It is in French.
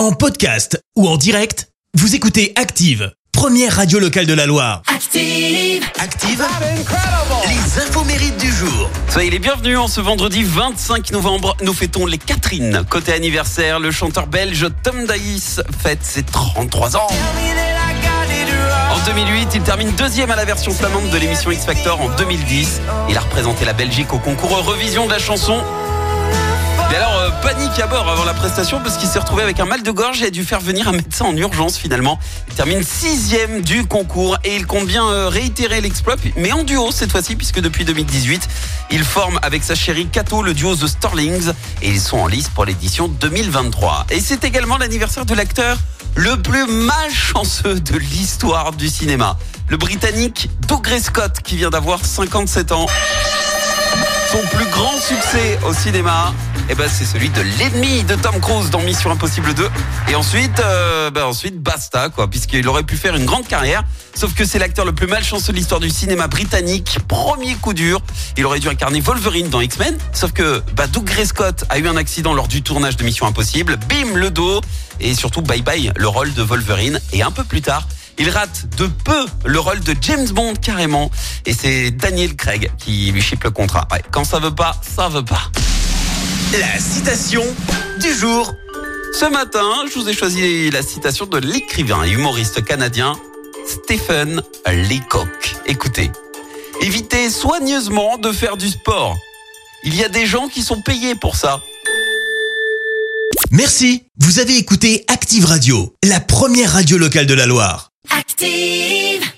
En podcast ou en direct, vous écoutez Active, première radio locale de la Loire. Active. Active, les infos mérites du jour. Soyez les bienvenus en ce vendredi 25 novembre. Nous fêtons les Catherine. Côté anniversaire, le chanteur belge Tom Daïs fête ses 33 ans. En 2008, il termine deuxième à la version flamande de l'émission X Factor en 2010. Il a représenté la Belgique au concours Eurovision de la chanson. Mais alors, euh, panique à bord avant la prestation parce qu'il s'est retrouvé avec un mal de gorge et a dû faire venir un médecin en urgence finalement. Il termine sixième du concours et il compte bien euh, réitérer l'exploit, mais en duo cette fois-ci puisque depuis 2018, il forme avec sa chérie Kato le duo The Starlings et ils sont en lice pour l'édition 2023. Et c'est également l'anniversaire de l'acteur le plus malchanceux de l'histoire du cinéma. Le Britannique Doug Scott qui vient d'avoir 57 ans. Son plus grand succès au cinéma, eh ben, c'est celui de l'ennemi de Tom Cruise dans Mission Impossible 2. Et ensuite, euh, ben, ensuite basta, quoi, puisqu'il aurait pu faire une grande carrière. Sauf que c'est l'acteur le plus malchanceux de l'histoire du cinéma britannique. Premier coup dur. Il aurait dû incarner Wolverine dans X-Men. Sauf que bah, Doug Scott a eu un accident lors du tournage de Mission Impossible. Bim, le dos. Et surtout, bye bye, le rôle de Wolverine. Et un peu plus tard, il rate de peu le rôle de James Bond carrément. Et c'est Daniel Craig qui lui chipe le contrat. Ouais, quand ça veut pas, ça veut pas. La citation du jour. Ce matin, je vous ai choisi la citation de l'écrivain et humoriste canadien Stephen Leacock. Écoutez, évitez soigneusement de faire du sport. Il y a des gens qui sont payés pour ça. Merci, vous avez écouté Active Radio, la première radio locale de la Loire. Active.